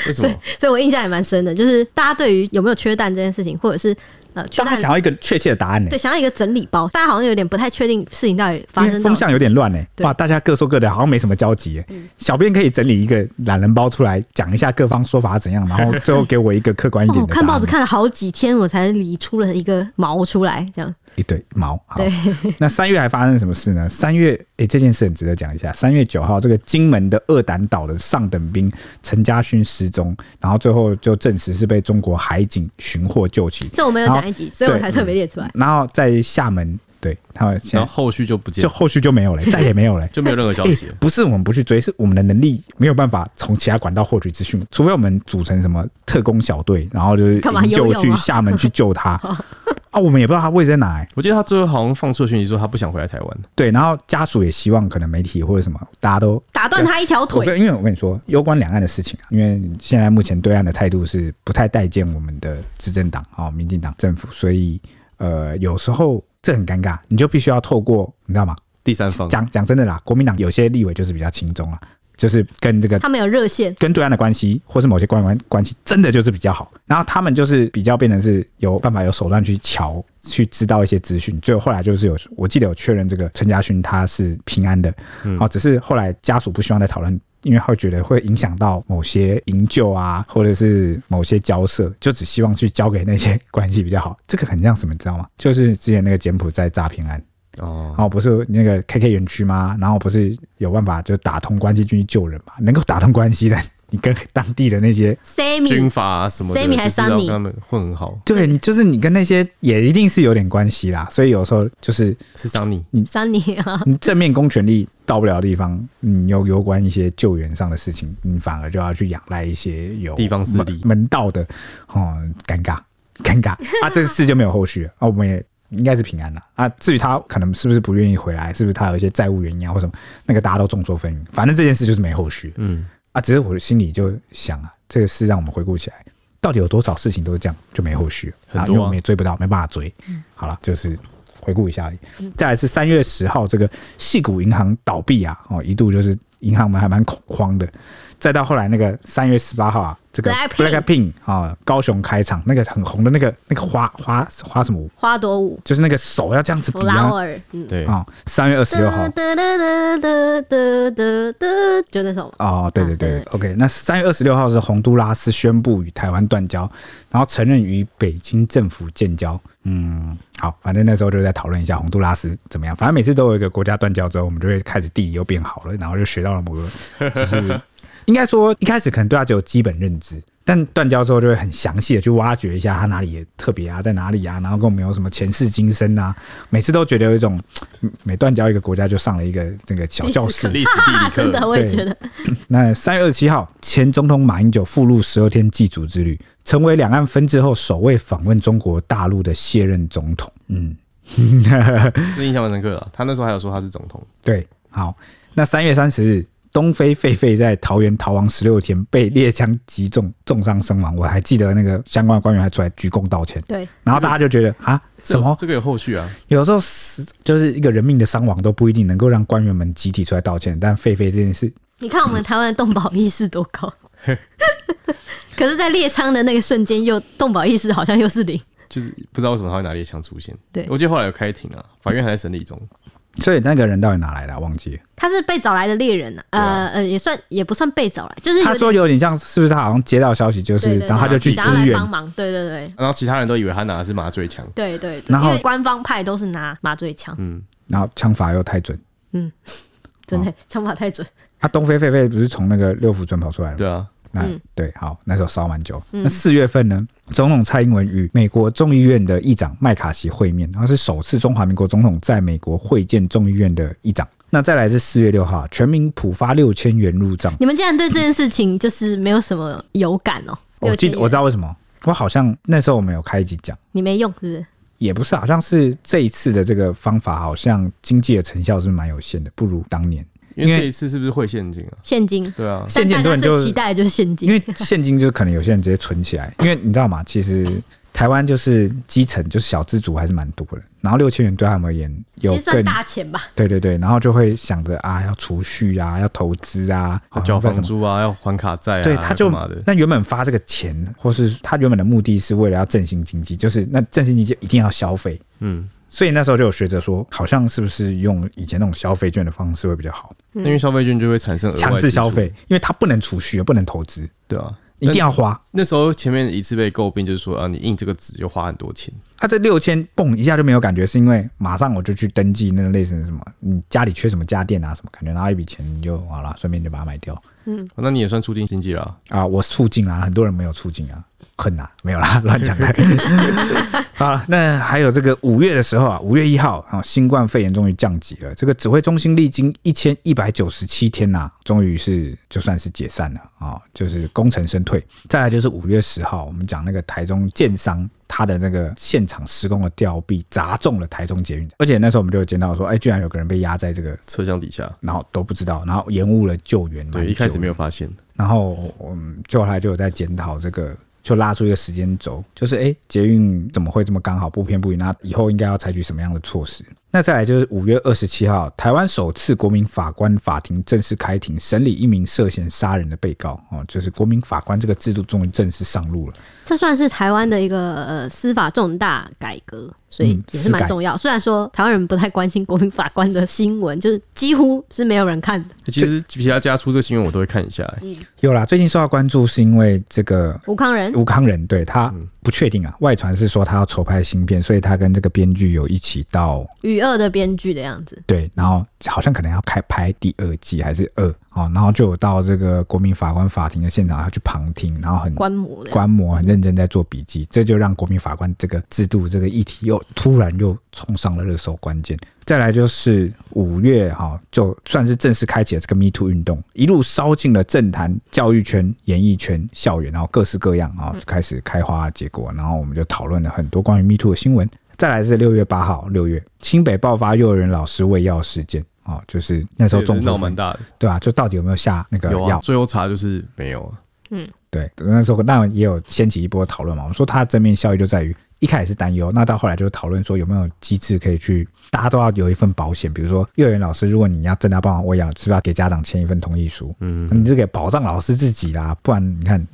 为什么？所以，我印象也蛮深的，就是大家对于有没有缺蛋这件事情，或者是呃，大家想要一个确切的答案呢？对，想要一个整理包，大家好像有点不太确定事情到底发生，风向有点乱呢。哇，大家各说各的，好像没什么交集。嗯，小编可以整理一个懒人包出来，讲一下各方说法怎样，然后 最后给我一个客观一点看报纸看了好几天，我才理出了一个毛出来，这样。一堆毛，好。那三月还发生什么事呢？三月，诶、欸，这件事很值得讲一下。三月九号，这个金门的二胆岛的上等兵陈家勋失踪，然后最后就证实是被中国海警寻获救起。这我们有讲一集，所以我才特别列出来。然后在厦门，对，他们然后后续就不见，就后续就没有了，再也没有了，就没有任何消息、欸。不是我们不去追，是我们的能力没有办法从其他管道获取资讯，除非我们组成什么特工小队，然后就是营救去厦门去救他。啊，我们也不知道他位置在哪。欸，我记得他最后好像放出了讯息说他不想回来台湾。对，然后家属也希望可能媒体或者什么，大家都打断他一条腿。因为我跟你说，攸关两岸的事情啊，因为现在目前对岸的态度是不太待见我们的执政党啊，民进党政府，所以呃，有时候这很尴尬，你就必须要透过你知道吗？第三方讲讲真的啦，国民党有些立委就是比较轻松啊。就是跟这个他们有热线，跟对岸的关系，或是某些官员关系，真的就是比较好。然后他们就是比较变成是有办法、有手段去瞧，去知道一些资讯。最后后来就是有，我记得有确认这个陈家勋他是平安的。哦，只是后来家属不希望再讨论，因为他会觉得会影响到某些营救啊，或者是某些交涉，就只希望去交给那些关系比较好。这个很像什么，你知道吗？就是之前那个柬埔寨诈骗案。哦，然后不是那个 KK 园区吗？然后不是有办法就打通关系进去救人嘛？能够打通关系的你跟当地的那些军阀、啊、什么的，还是跟他们混很好。对，你就是你跟那些也一定是有点关系啦。所以有时候就是是桑尼，你桑尼 啊！你正面公权力到不了的地方，你有有关一些救援上的事情，你反而就要去仰赖一些有地方势力门道的哦，尴尬尴尬啊！这个事就没有后续了啊，我们也。应该是平安了啊！至于他可能是不是不愿意回来，是不是他有一些债务原因啊，或什么，那个大家都众说纷纭。反正这件事就是没后续。嗯啊，只是我的心里就想啊，这个事让我们回顾起来，到底有多少事情都是这样就没后续啊？因为我们也追不到，没办法追。好了，就是回顾一下而已。再来是三月十号，这个细谷银行倒闭啊，哦，一度就是银行们还蛮恐慌的。再到后来那个三月十八号啊，这个 Blackpink 啊，高雄开场那个很红的那个那个花花花什么舞？花朵舞，就是那个手要这样子比啊。对啊，三月二十六号。就那首。哦，对对对，OK。那三月二十六号是洪都拉斯宣布与台湾断交，然后承认与北京政府建交。嗯，好，反正那时候就在讨论一下洪都拉斯怎么样。反正每次都有一个国家断交之后，我们就会开始地理又变好了，然后就学到了某个就是。应该说一开始可能对他只有基本认知，但断交之后就会很详细的去挖掘一下他哪里也特别啊，在哪里啊，然后跟我们有什么前世今生啊，每次都觉得有一种每断交一个国家就上了一个这个小教室，历史地理课，真的我也觉得。那三月二十七号，前总统马英九赴陆十二天祭祖之旅，成为两岸分治后首位访问中国大陆的卸任总统。嗯，这印象蛮深刻的。他那时候还有说他是总统。对，好，那三月三十日。东非狒狒在桃园逃亡十六天，被猎枪击中，重伤身亡。我还记得那个相关的官员还出来鞠躬道歉。对，然后大家就觉得啊，什么？这个有后续啊？有时候死就是一个人命的伤亡都不一定能够让官员们集体出来道歉。但狒狒这件事，你看我们台湾的动保意识多高，可是，在猎枪的那个瞬间，又动保意识好像又是零。就是不知道为什么他会拿猎枪出现。对，我记得后来有开庭啊，法院还在审理中。所以那个人到底哪来的、啊？忘记了。他是被找来的猎人呢、啊，呃呃，也算也不算被找来，就是他说有点像，是不是他好像接到消息，就是然后他就去支援帮忙，对对对。然后其他人都以为他拿的是麻醉枪，对对对，然后官方派都是拿麻醉枪，嗯，然后枪法又太准，嗯，真的枪法太准。他 东非狒狒不是从那个六福村跑出来的？对啊。那对，好，那时候烧蛮久。那四月份呢，总统蔡英文与美国众议院的议长麦卡锡会面，然后是首次中华民国总统在美国会见众议院的议长。那再来是四月六号，全民普发六千元入账。你们竟然对这件事情就是没有什么有感哦？我记得我知道为什么，我好像那时候我们有开一集讲，你没用是不是？也不是，好像是这一次的这个方法，好像经济的成效是蛮有限的，不如当年。因为这一次是不是汇现金啊？现金，对啊，现金很多人就期待的就是现金，因为现金就是可能有些人直接存起来，因为你知道吗？其实台湾就是基层，就是小资族还是蛮多的。然后六千元对他们而言有更，其实算大钱吧。对对对，然后就会想着啊，要储蓄啊，要投资啊，要交房租啊，要还卡债啊。对，他就那原本发这个钱，或是他原本的目的是为了要振兴经济，就是那振兴经济一定要消费，嗯。所以那时候就有学者说，好像是不是用以前那种消费券的方式会比较好？因为消费券就会产生强制消费，因为它不能储蓄，也不能投资，对啊，一定要花。那时候前面一次被诟病就是说啊，你印这个纸就花很多钱。他、啊、这六千蹦一下就没有感觉，是因为马上我就去登记那个类似的什么，你家里缺什么家电啊什么感觉，然后一笔钱你就好了，顺便就把它买掉。嗯，那你也算促进经济了啊！我促进了，很多人没有促进啊。恨呐、啊，没有啦，乱讲的。好，那还有这个五月的时候啊，五月一号啊，新冠肺炎终于降级了。这个指挥中心历经一千一百九十七天呐、啊，终于是就算是解散了啊，就是功成身退。再来就是五月十号，我们讲那个台中建商，他的那个现场施工的吊臂砸中了台中捷运，而且那时候我们就有见到说，哎，居然有个人被压在这个车厢底下，然后都不知道，然后延误了救援。对，一开始没有发现。然后我们就后来就有在检讨这个。就拉出一个时间轴，就是哎，捷运怎么会这么刚好不偏不倚？那以后应该要采取什么样的措施？那再来就是五月二十七号，台湾首次国民法官法庭正式开庭审理一名涉嫌杀人的被告哦，就是国民法官这个制度终于正式上路了。这算是台湾的一个呃司法重大改革，所以也是蛮重要。虽然说台湾人不太关心国民法官的新闻，就是几乎是没有人看的。其实其他家出这新闻我都会看一下。有啦，最近受到关注是因为这个吴康仁，吴康仁对他不确定啊。外传是说他要筹拍新片，所以他跟这个编剧有一起到《与二的编剧》的样子。对，然后好像可能要开拍第二季还是二哦，然后就有到这个国民法官法庭的现场，要去旁听，然后很观摩，观摩很认真在做笔记，这就让国民法官这个制度这个议题又突然又冲上了热搜关键。再来就是五月哈，就算是正式开启了这个 Me Too 运动，一路烧进了政坛、教育圈、演艺圈、校园，然后各式各样啊，就开始开花结果。然后我们就讨论了很多关于 Me Too 的新闻。再来是六月八号，六月新北爆发幼儿园老师喂药事件啊，就是那时候众说纷纭，对啊，就到底有没有下那个药？最后查就是没有。嗯，对，那时候那也有掀起一波讨论嘛。我们说它的正面效益就在于。一开始是担忧，那到后来就讨论说有没有机制可以去，大家都要有一份保险，比如说幼儿园老师，如果你要真的要帮忙喂药，是不是要给家长签一份同意书？嗯，你这个保障老师自己啦，不然你看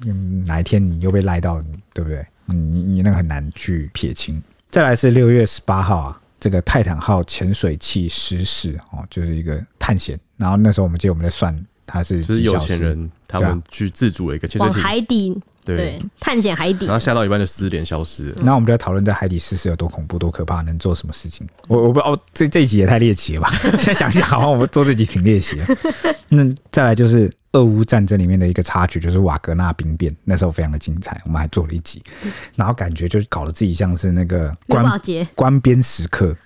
哪一天你又被赖到，对不对？你你那个很难去撇清。再来是六月十八号啊，这个泰坦号潜水器失事哦，就是一个探险，然后那时候我们记得我们在算，他是就是有钱人他们去自主的一个潜水艇海底。对，探险海底，然后下到一半就失联消失了。那我们就要讨论在海底失事有多恐怖、多可怕，能做什么事情？我我不知道，这这一集也太猎奇了吧？现在想想，好像我们做这集挺猎奇的。那再来就是俄乌战争里面的一个插曲，就是瓦格纳兵变，那时候非常的精彩，我们还做了一集。然后感觉就是搞得自己像是那个关关边时刻。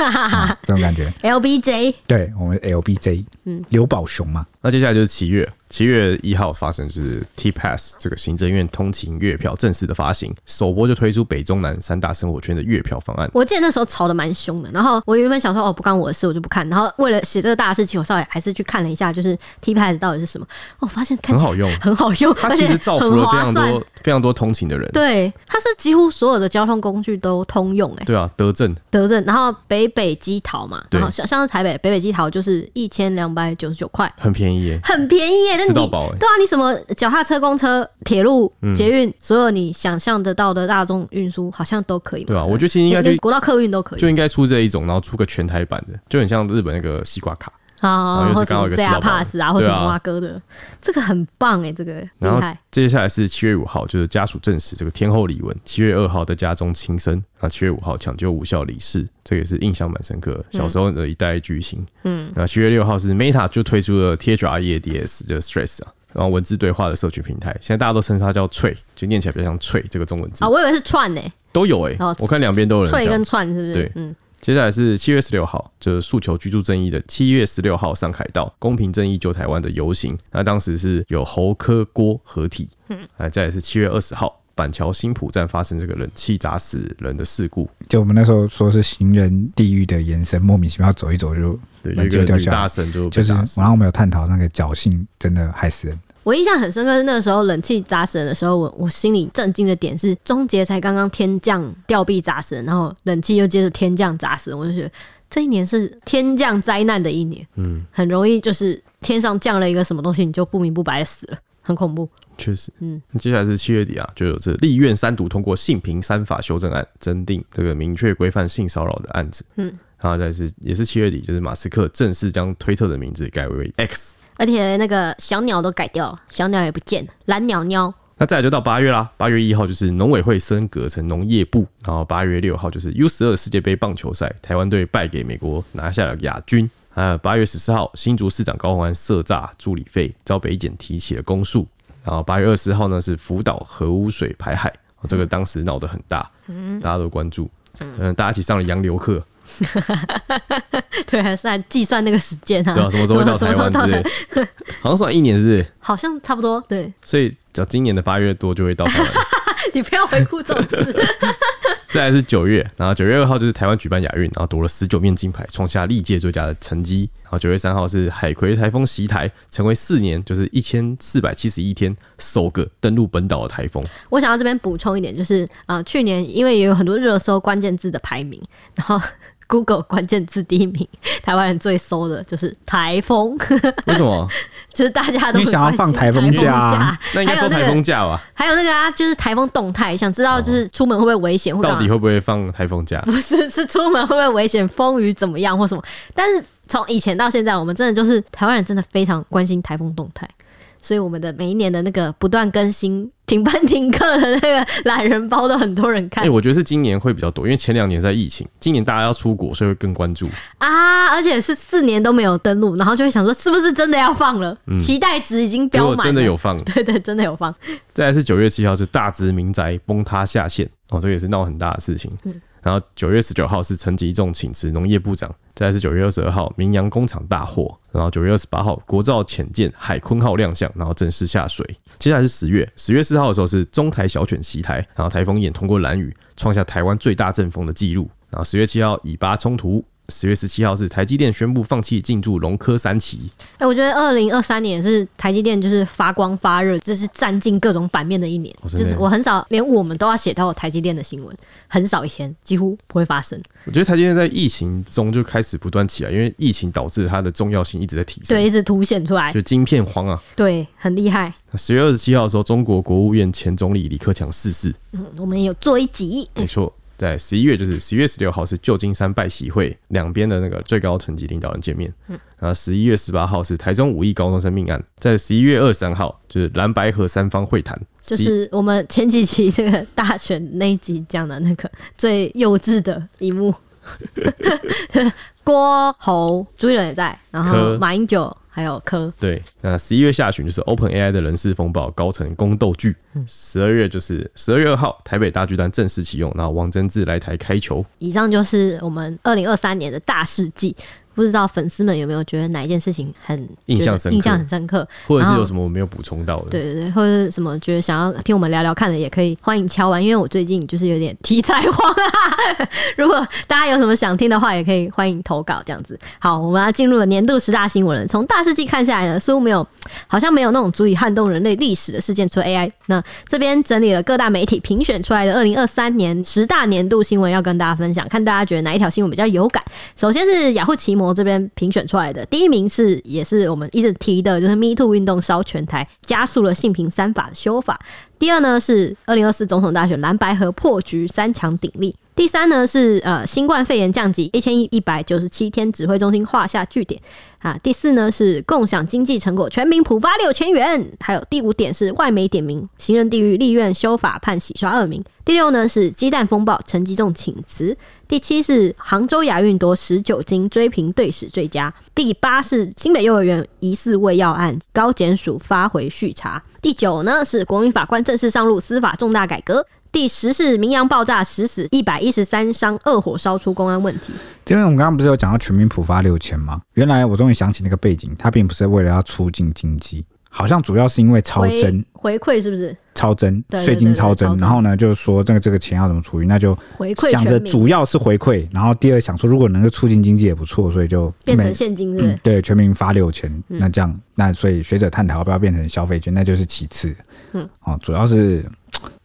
啊、这种感觉，LBJ，对我们 LBJ，嗯，刘宝雄嘛。那接下来就是七月，七月一号发生就是 TPASS 这个行政院通勤月票正式的发行，首播就推出北中南三大生活圈的月票方案。我记得那时候吵得蛮凶的，然后我原本想说哦，不关我的事，我就不看。然后为了写这个大事情，我稍微还是去看了一下，就是 TPASS 到底是什么。我发现看很好用，很好用，它其实造福了非常多非常多通勤的人。对，它是几乎所有的交通工具都通用，哎，对啊，德政，德政，然后。北北基桃嘛，然后像像是台北北北基桃就是一千两百九十九块，很便宜耶，很便宜耶，那你对啊，你什么脚踏车、公车、铁路、捷运，所有你想象得到的大众运输好像都可以，对啊，我觉得其实应该连国道客运都可以，就应该出这一种，然后出个全台版的，就很像日本那个西瓜卡。啊，或者什么 JR Pass 啊，或者什么阿哥的，这个很棒哎，这个厉害。接下来是七月五号，就是家属证实这个天后李玟七月二号在家中轻生，那七月五号抢救无效离世，这个也是印象蛮深刻。小时候的一代巨星，嗯，那七月六号是 Meta 就推出了 THREADS 的 Stress 啊，然后文字对话的社群平台，现在大家都称它叫脆，就念起来比较像脆这个中文字。啊，我以为是串呢，都有哎，我看两边都有人脆跟串是不是？对，嗯。接下来是七月十六号，就是诉求居住正义的七月十六号上海道公平正义救台湾的游行。那当时是有侯科郭合体。嗯，哎，再也是七月二十号，板桥新浦站发生这个冷气砸死人的事故。就我们那时候说是行人地狱的延伸，莫名其妙走一走就对，一个女大神就就是，然后我们有探讨那个侥幸真的害死人。我印象很深刻是那个时候冷气砸死人的时候，我我心里震惊的点是，终结才刚刚天降吊臂砸死人，然后冷气又接着天降砸死人，我就觉得这一年是天降灾难的一年，嗯，很容易就是天上降了一个什么东西，你就不明不白的死了，很恐怖。确实，嗯，接下来是七月底啊，就有这立院三读通过性平三法修正案，增订这个明确规范性骚扰的案子，嗯，然后再是也是七月底，就是马斯克正式将推特的名字改为 X。而且那个小鸟都改掉了，小鸟也不见了，蓝鸟鸟。那再就到八月啦，八月一号就是农委会升格成农业部，然后八月六号就是 U 十二世界杯棒球赛，台湾队败给美国，拿下了亚军。还有八月十四号，新竹市长高虹安涉诈助理费遭北检提起了公诉。然后八月二十号呢是福岛核污水排海，这个当时闹得很大，大家都关注，嗯，大家一起上了洋流课。对，还是在计算那个时间啊？对啊，什么时候会到台湾之类？好像算一年，是不是？好像差不多。对，所以只要今年的八月多就会到台湾。你不要回顾这种事。再来是九月，然后九月二号就是台湾举办亚运，然后夺了十九面金牌，创下历届最佳的成绩。然后九月三号是海葵台风袭台，成为四年就是一千四百七十一天首个登陆本岛的台风。我想要这边补充一点，就是呃，去年因为也有很多热搜关键字的排名，然后。Google 关键字第一名，台湾人最搜的就是台风。为什么？就是大家都想要放台风假，那应该说台风假吧？还有那个啊，就是台风动态，想知道就是出门会不会危险，或到底会不会放台风假？不是，是出门会不会危险，风雨怎么样或什么？但是从以前到现在，我们真的就是台湾人真的非常关心台风动态，所以我们的每一年的那个不断更新。停班停课的那个懒人包都很多人看。哎、欸，我觉得是今年会比较多，因为前两年在疫情，今年大家要出国，所以会更关注啊。而且是四年都没有登录，然后就会想说，是不是真的要放了？嗯、期待值已经飙满了。真的有放，对，对对，真的有放。再来是九月七号是大直民宅崩塌下线哦，这个也是闹很大的事情。嗯然后九月十九号是陈吉仲请辞农业部长，再是九月二十二号名扬工厂大火，然后九月二十八号国造浅舰海坤号亮相，然后正式下水。接下来是十月，十月四号的时候是中台小犬袭台，然后台风眼通过蓝雨，创下台湾最大阵风的记录。然后十月七号以巴冲突。十月十七号是台积电宣布放弃进驻龙科三期。哎，我觉得二零二三年是台积电就是发光发热，这是占尽各种版面的一年。就是我很少连我们都要写到台积电的新闻，很少以前几乎不会发生。我觉得台积电在疫情中就开始不断起来，因为疫情导致它的重要性一直在提升，对，一直凸显出来，就晶片荒啊，对，很厉害。十月二十七号的时候，中国国务院前总理李克强逝世。嗯，我们有做一集，没错。在十一月，就是十一月十六号是旧金山拜喜会，两边的那个最高层级领导人见面。嗯，然后十一月十八号是台中五亿高中生命案，在十一月二十三号就是蓝白河三方会谈，就是我们前几期这个大选那一集讲的那个最幼稚的一幕。郭侯朱一伦也在，然后马英九。还有科对，那十一月下旬就是 Open AI 的人事风暴，高层宫斗剧。十二月就是十二月二号，台北大巨蛋正式启用，然后王贞治来台开球。以上就是我们二零二三年的大事记。不知道粉丝们有没有觉得哪一件事情很印象深刻，印象很深刻，或者是有什么我没有补充到的？对对对，或者是什么觉得想要听我们聊聊看的，也可以欢迎敲完，因为我最近就是有点题材荒啊。如果大家有什么想听的话，也可以欢迎投稿这样子。好，我们要进入了年度十大新闻了。从大世纪看下来呢，似乎没有，好像没有那种足以撼动人类历史的事件，除了 AI。那这边整理了各大媒体评选出来的二零二三年十大年度新闻，要跟大家分享，看大家觉得哪一条新闻比较有感。首先是雅虎奇摩这边评选出来的第一名是，也是我们一直提的，就是 Me Too 运动烧全台，加速了性平三法的修法。第二呢是二零二四总统大选蓝白和破局，三强鼎立。第三呢是呃新冠肺炎降级一千一百九十七天，指挥中心画下句点啊。第四呢是共享经济成果，全民普发六千元。还有第五点是外媒点名行人地狱，立院修法判洗刷恶名。第六呢是鸡蛋风暴，陈吉仲请辞。第七是杭州亚运夺十九金，追平队史最佳。第八是新北幼儿园疑似喂药案，高检署发回续查。第九呢是国民法官正式上路，司法重大改革。第十是明阳爆炸十死一百一十三伤，恶火烧出公安问题。这边我们刚刚不是有讲到全民普发六千吗？原来我终于想起那个背景，它并不是为了要促进经济，好像主要是因为超征回馈，是不是？超征税金超征，然后呢，就是说这个这个钱要怎么处理，那就回馈想着主要是回馈，然后第二想说如果能够促进经济也不错，所以就变成现金是是？嗯，对，全民发六千，那这样那所以学者探讨要不要变成消费券，那就是其次。嗯，哦，主要是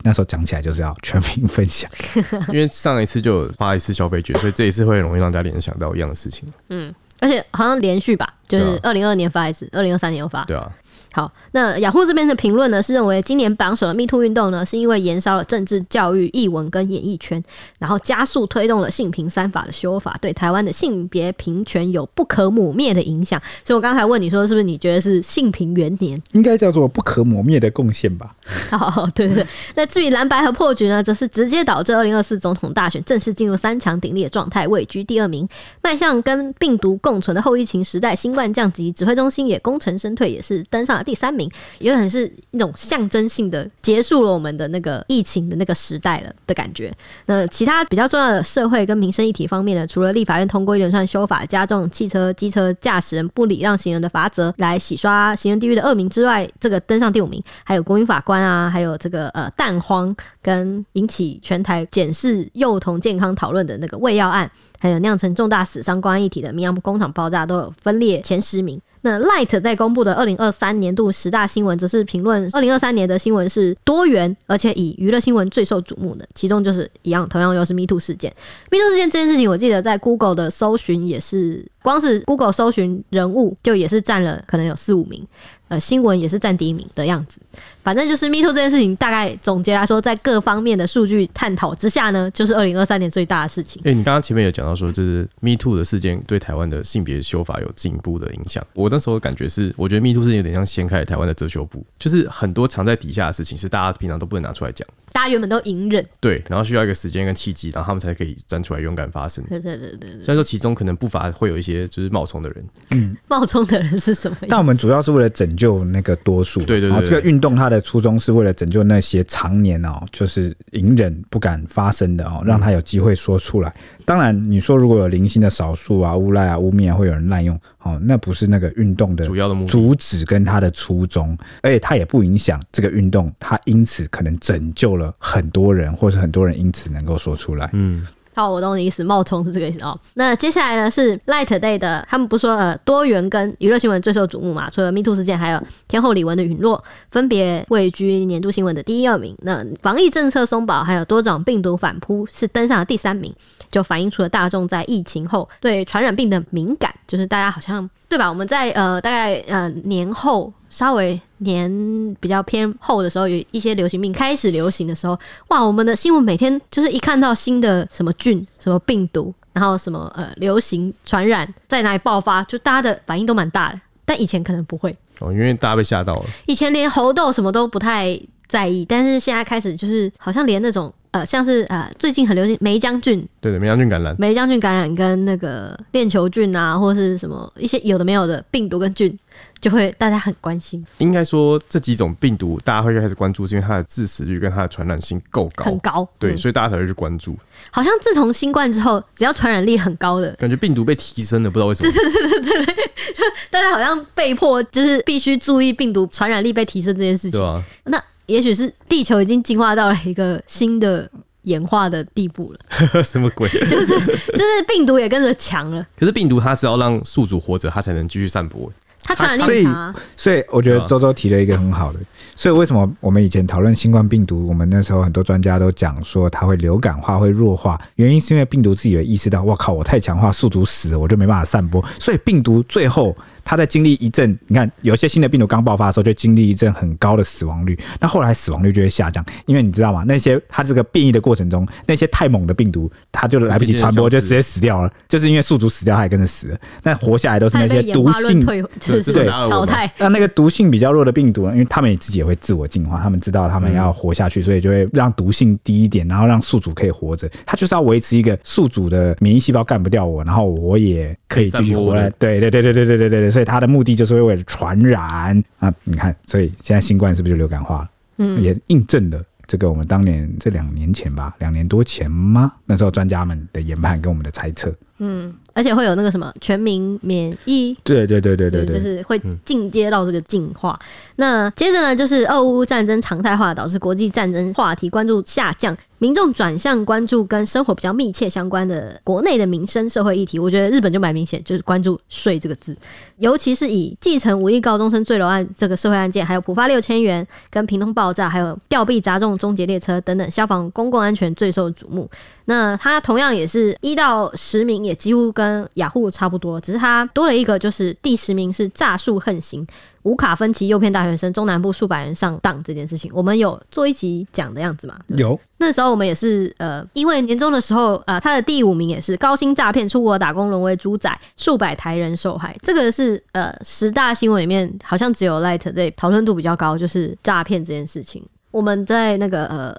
那时候讲起来就是要全民分享，因为上一次就有发一次消费券，所以这一次会容易让大家联想到一样的事情。嗯，而且好像连续吧，就是二零二二年发一次，二零二三年又发。对啊。好，那雅虎这边的评论呢，是认为今年榜首的 Me Too 运动呢，是因为延烧了政治、教育、艺文跟演艺圈，然后加速推动了性平三法的修法，对台湾的性别平权有不可磨灭的影响。所以我刚才问你说，是不是你觉得是性平元年？应该叫做不可磨灭的贡献吧？好，对对对。那至于蓝白和破局呢，则是直接导致二零二四总统大选正式进入三强鼎立的状态，位居第二名，迈向跟病毒共存的后疫情时代。新冠降级，指挥中心也功成身退，也是登上了第三名。有点是一种象征性的结束了我们的那个疫情的那个时代了的感觉。那其他比较重要的社会跟民生议题方面呢，除了立法院通过一连串修法，加重汽车、机车驾驶人不礼让行人的罚则，来洗刷行人地狱的恶名之外，这个登上第五名。还有国民法官啊，还有这个呃蛋荒跟引起全台检视幼童健康讨论的那个喂药案，还有酿成重大死伤公安议题的明阳工厂爆炸，都有分列前十名。那 Light 在公布的二零二三年度十大新闻，则是评论二零二三年的新闻是多元，而且以娱乐新闻最受瞩目的，其中就是一样，同样又是 Me Too 事件。Me Too 事件这件事情，我记得在 Google 的搜寻也是光是 Google 搜寻人物就也是占了可能有四五名，呃，新闻也是占第一名的样子。反正就是 Me Too 这件事情，大概总结来说，在各方面的数据探讨之下呢，就是二零二三年最大的事情。哎、欸，你刚刚前面有讲到说，就是 Me Too 的事件对台湾的性别修法有进一步的影响。我那时候感觉是，我觉得 Me Too 事件有点像掀开台湾的遮羞布，就是很多藏在底下的事情，是大家平常都不能拿出来讲。大家原本都隐忍，对，然后需要一个时间跟契机，然后他们才可以站出来勇敢发声。对对对对，对。虽然说其中可能不乏会有一些就是冒充的人，嗯，冒充的人是什么？但我们主要是为了拯救那个多数。对对对，对。这个运动它的初衷是为了拯救那些常年哦，就是隐忍不敢发声的哦，让他有机会说出来。当然，你说如果有零星的少数啊、诬赖啊、污蔑啊，会有人滥用哦，那不是那个运动的主要的目的、主旨跟它的初衷，而且它也不影响这个运动，它因此可能拯救了很多人，或是很多人因此能够说出来。嗯。好，我懂你意思，冒充是这个意思哦。那接下来呢是 Light Day 的，他们不说呃多元跟娱乐新闻最受瞩目嘛？除了 Me Too 事件，还有天后李玟的陨落，分别位居年度新闻的第一、二名。那防疫政策松绑，还有多种病毒反扑是登上了第三名，就反映出了大众在疫情后对传染病的敏感，就是大家好像对吧？我们在呃大概呃年后。稍微年比较偏后的时候，有一些流行病开始流行的时候，哇，我们的新闻每天就是一看到新的什么菌、什么病毒，然后什么呃流行传染在哪里爆发，就大家的反应都蛮大的。但以前可能不会哦，因为大家被吓到了。以前连猴痘什么都不太在意，但是现在开始就是好像连那种呃像是呃最近很流行梅将军，对的梅将军感染，梅将军感染跟那个链球菌啊，或是什么一些有的没有的病毒跟菌。就会大家很关心，应该说这几种病毒大家会开始关注，是因为它的致死率跟它的传染性够高，很高，对、嗯，所以大家才会去关注。好像自从新冠之后，只要传染力很高的，感觉病毒被提升了，不知道为什么。对对对对对，就大家好像被迫就是必须注意病毒传染力被提升这件事情。对啊，那也许是地球已经进化到了一个新的演化的地步了。什么鬼？就是就是病毒也跟着强了。可是病毒它是要让宿主活着，它才能继续散播。它传染力很强啊，所以，所以我觉得周周提了一个很好的。所以为什么我们以前讨论新冠病毒，我们那时候很多专家都讲说它会流感化、会弱化，原因是因为病毒自己有意识到，我靠，我太强化，宿主死了，我就没办法散播，所以病毒最后。他在经历一阵，你看有些新的病毒刚爆发的时候，就经历一阵很高的死亡率，那后来死亡率就会下降，因为你知道吗？那些它这个变异的过程中，那些太猛的病毒，它就来不及传播，就直接死掉了。就是因为宿主死掉，它也跟着死了。那活下来都是那些毒性，退就是对淘汰。那那个毒性比较弱的病毒，因为他们也自己也会自我进化，他们知道他们要活下去，所以就会让毒性低一点，然后让宿主可以活着。它就是要维持一个宿主的免疫细胞干不掉我，然后我也可以继续活来。对对对对对对对对对，所以他的目的就是。为了传染啊！你看，所以现在新冠是不是就流感化了？嗯，也印证了这个我们当年这两年前吧，两年多前吗？那时候专家们的研判跟我们的猜测。嗯，而且会有那个什么全民免疫，对对对对对对，就是会进阶到这个进化。嗯、那接着呢，就是俄乌战争常态化，导致国际战争话题关注下降，民众转向关注跟生活比较密切相关的国内的民生社会议题。我觉得日本就蛮明显，就是关注税这个字，尤其是以继承五亿高中生坠楼案这个社会案件，还有浦发六千元跟屏东爆炸，还有吊臂砸中终结列车等等消防公共安全最受瞩目。那它同样也是一到十名，也几乎跟雅虎差不多，只是它多了一个，就是第十名是诈术横行，无卡分期诱骗大学生，中南部数百人上当这件事情，我们有做一集讲的样子吗？有，那时候我们也是呃，因为年终的时候啊，他、呃、的第五名也是高薪诈骗出国打工沦为猪仔，数百台人受害，这个是呃十大新闻里面好像只有 Light 对讨论度比较高，就是诈骗这件事情。我们在那个呃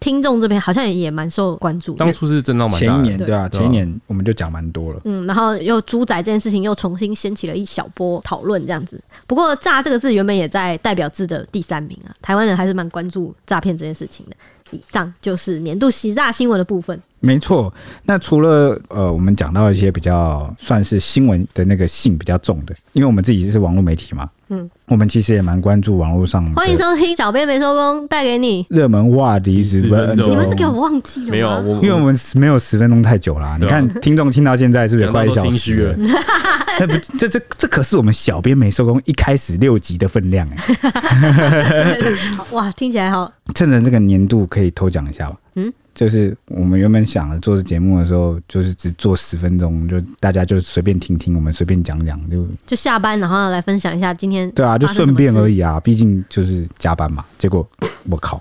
听众这边好像也也蛮受关注的。当初是真的蛮大的。前一年对啊，前一年我们就讲蛮多了。嗯，然后又猪仔这件事情又重新掀起了一小波讨论，这样子。不过“诈”这个字原本也在代表字的第三名啊，台湾人还是蛮关注诈骗这件事情的。以上就是年度十大新闻的部分。没错，那除了呃，我们讲到一些比较算是新闻的那个性比较重的，因为我们自己是网络媒体嘛。嗯，我们其实也蛮关注网络上。欢迎收听小编没收工带给你热门话题十分钟。你们是给我忘记了？没有，因为我们没有十分钟太久啦、啊。你看听众听到现在是不是也快一小时了？那不，这这这可是我们小编没收工一开始六集的分量哎。哇，听起来好。趁着这个年度可以偷讲一下吧。嗯。就是我们原本想了做这节目的时候，就是只做十分钟，就大家就随便听听，我们随便讲讲，就就下班然后来分享一下今天。对啊，就顺便而已啊，毕竟就是加班嘛。结果我靠，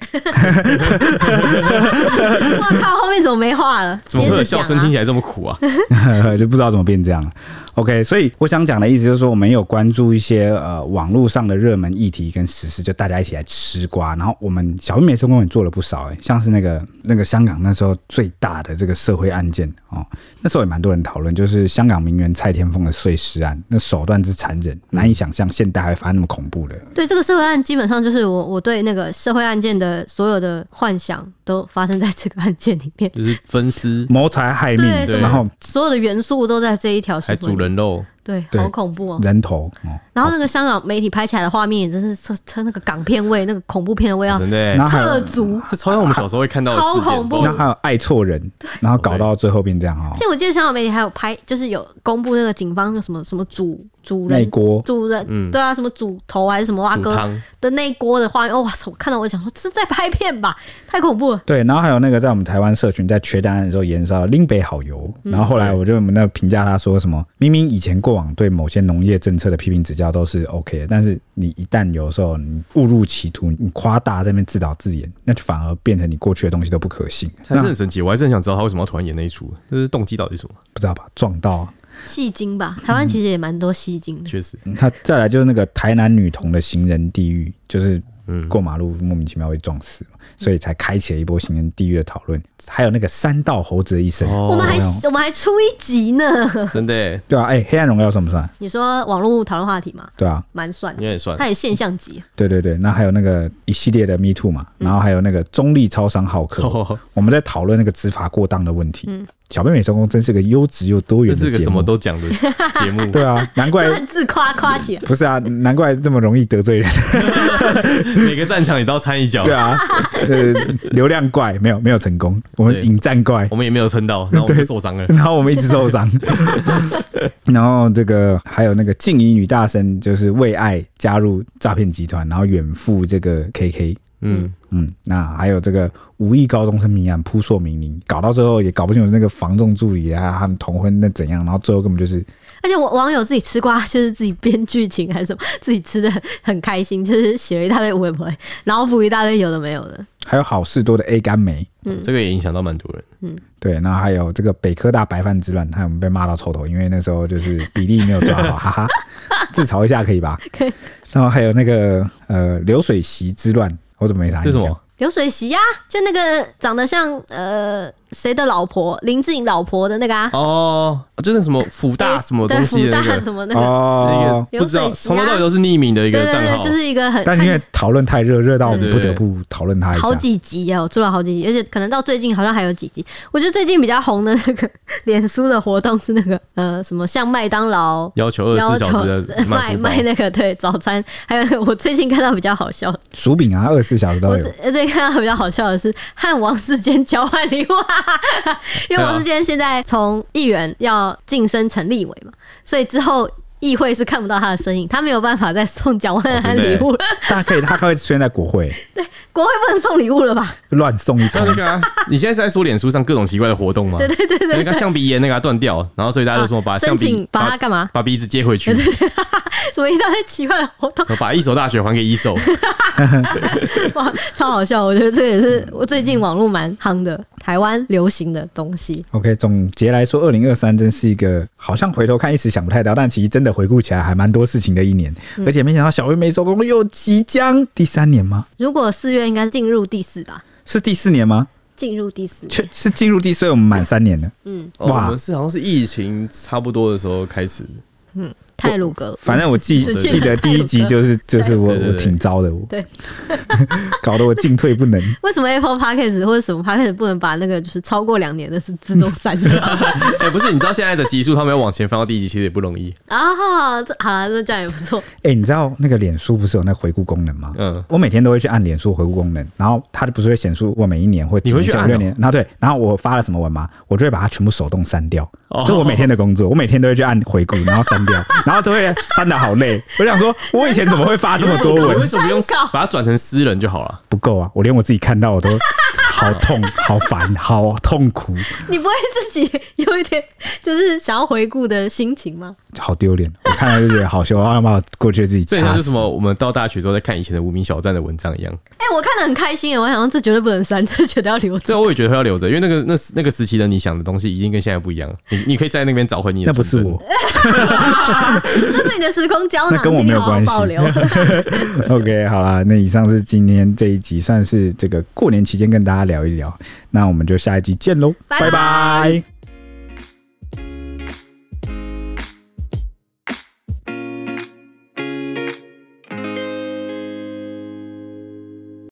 我靠，后面怎么没话了？怎么会有笑声听起来这么苦啊？就不知道怎么变这样了。OK，所以我想讲的意思就是说，我们有关注一些呃网络上的热门议题跟时事，就大家一起来吃瓜。然后我们小编没收工也做了不少，哎，像是那个那个香港那时候最大的这个社会案件哦，那时候也蛮多人讨论，就是香港名媛蔡天凤的碎尸案，那手段之残忍，难以想象现代还会发生那么恐怖的。对，这个社会案基本上就是我我对那个社会案件的所有的幻想都发生在这个案件里面，就是分尸、谋财害命，对，然后所有的元素都在这一条还煮。人肉，对，好恐怖哦，人头。然后那个香港媒体拍起来的画面，也真是 车车那个港片味，那个恐怖片的味道，真的特足。这超像我们小时候会看到的，超恐怖。然后还有爱错人，然后搞到最后变这样哈。其实我记得香港媒体还有拍，就是有公布那个警方的什么什么主主人锅主人，对啊，什么主头还是什么蛙哥的那锅的画面，哇，我看到我想说这是在拍片吧，太恐怖了。对，然后还有那个在我们台湾社群在缺单的时候燃烧林北好油，然后后来我就我们那评价他说什么，明明以前过往对某些农业政策的批评指教都是 OK 的，但是你一旦有时候你误入歧途，你夸大在那边自导自演，那就反而变成你过去的东西都不可信。他是很神奇，我还是很想知道他为什么要突然演那一出，这是动机到底是什么？不知道吧？撞到戏精吧？台湾其实也蛮多戏精的。确实，他再来就是那个台南女童的行人地狱，就是过马路莫名其妙被撞死。所以才开启了一波行人地狱的讨论，还有那个三道猴子的一生，我们还我们还出一集呢，真的，对啊，哎，黑暗荣耀算不算？你说网络讨论话题嘛？对啊，蛮算，应该也算，它也现象级。对对对，那还有那个一系列的 Me Too 嘛，然后还有那个中立超商好客，我们在讨论那个执法过当的问题。小编没收工真是个优质又多元的节目，这是个什么都讲的节目。对啊，难怪自夸夸起来，不是啊，难怪这么容易得罪人。每个战场你都要掺一脚。对啊，呃，流量怪没有没有成功，我们引战怪，我们也没有撑到，然后我们就受伤了，然后我们一直受伤。然后这个还有那个静怡女大生，就是为爱加入诈骗集团，然后远赴这个 KK。嗯嗯，那还有这个无意高中生命案扑朔迷离，搞到最后也搞不清楚那个房仲助理啊，他们同婚那怎样，然后最后根本就是，而且网网友自己吃瓜，就是自己编剧情还是什么，自己吃的很很开心，就是写了一大堆微博，然后补一大堆有的没有的，还有好事多的 A 肝梅，嗯，这个也影响到蛮多人，嗯，对，然后还有这个北科大白饭之乱，他们被骂到臭头，因为那时候就是比例没有抓好，哈哈，自嘲一下可以吧？可以。然后还有那个呃流水席之乱。我怎么没啥印象？流水席呀，就那个长得像呃。谁的老婆？林志颖老婆的那个啊？哦，就是什么福大什么东西的那个什么那个哦，不知道从头到尾都是匿名的一个账号，就是一个很。但是因为讨论太热，热到我们不得不讨论他一下。好几集啊，我做了好几集，而且可能到最近好像还有几集。我觉得最近比较红的那个脸书的活动是那个呃什么，像麦当劳要求二十四小时的卖卖那个对早餐，还有我最近看到比较好笑薯饼啊，二十四小时都有。我最近看到比较好笑的是汉王世坚交换礼物。因为王世坚现在从议员要晋升成立委嘛，所以之后议会是看不到他的身影，他没有办法再送蒋万安礼物了。大家可以，他可以出现在国会。对，国会不能送礼物了吧？乱送一通。那个啊，你现在是在说脸书上各种奇怪的活动吗？对对对对，那个橡皮炎那个断掉，然后所以大家都说把橡皮把它干嘛？把鼻子接回去。什么一大堆奇怪的活动？把一所大学还给一所，哇，超好笑！我觉得这也是我最近网络蛮夯的台湾流行的东西。OK，总结来说，二零二三真是一个好像回头看一时想不太到，但其实真的回顾起来还蛮多事情的一年。而且没想到小薇没收工又即将第三年吗？如果四月应该进入第四吧？是第四年吗？进入第四，确是进入第四，我们满三年了。嗯，哇，我们是好像是疫情差不多的时候开始。嗯，太鲁阁，反正我记记得第一集就是就是我我挺糟的，我对，搞得我进退不能。为什么 Apple Podcast 或者什么 Podcast 不能把那个就是超过两年的是自动删掉？哎，不是，你知道现在的集数他们要往前翻到第一集其实也不容易啊。这好了，那这样也不错。哎，你知道那个脸书不是有那回顾功能吗？嗯，我每天都会去按脸书回顾功能，然后它不是会显示我每一年或几年、九六年，然后对，然后我发了什么文吗？我就会把它全部手动删掉。这是我每天的工作，我每天都会去按回顾，然后删掉，然后都会删的好累。我想说，我以前怎么会发这么多文？为什么不用把它转成私人就好了？不够啊！我连我自己看到我都。好痛，好烦，好痛苦。你不会自己有一点就是想要回顾的心情吗？好丢脸，我看了就觉得好笑，我要把过去自己。这像是什么？我们到大学之后在看以前的无名小站的文章一样。哎、欸，我看的很开心，我想说这绝对不能删，这绝对要留着。这我也觉得要留着，因为那个那那个时期的你想的东西，已经跟现在不一样。你你可以在那边找回你的。那不是我，那是你的时空胶囊，跟我没有关系。OK，好啦，那以上是今天这一集，算是这个过年期间跟大家聊一聊，那我们就下一集见喽，拜拜。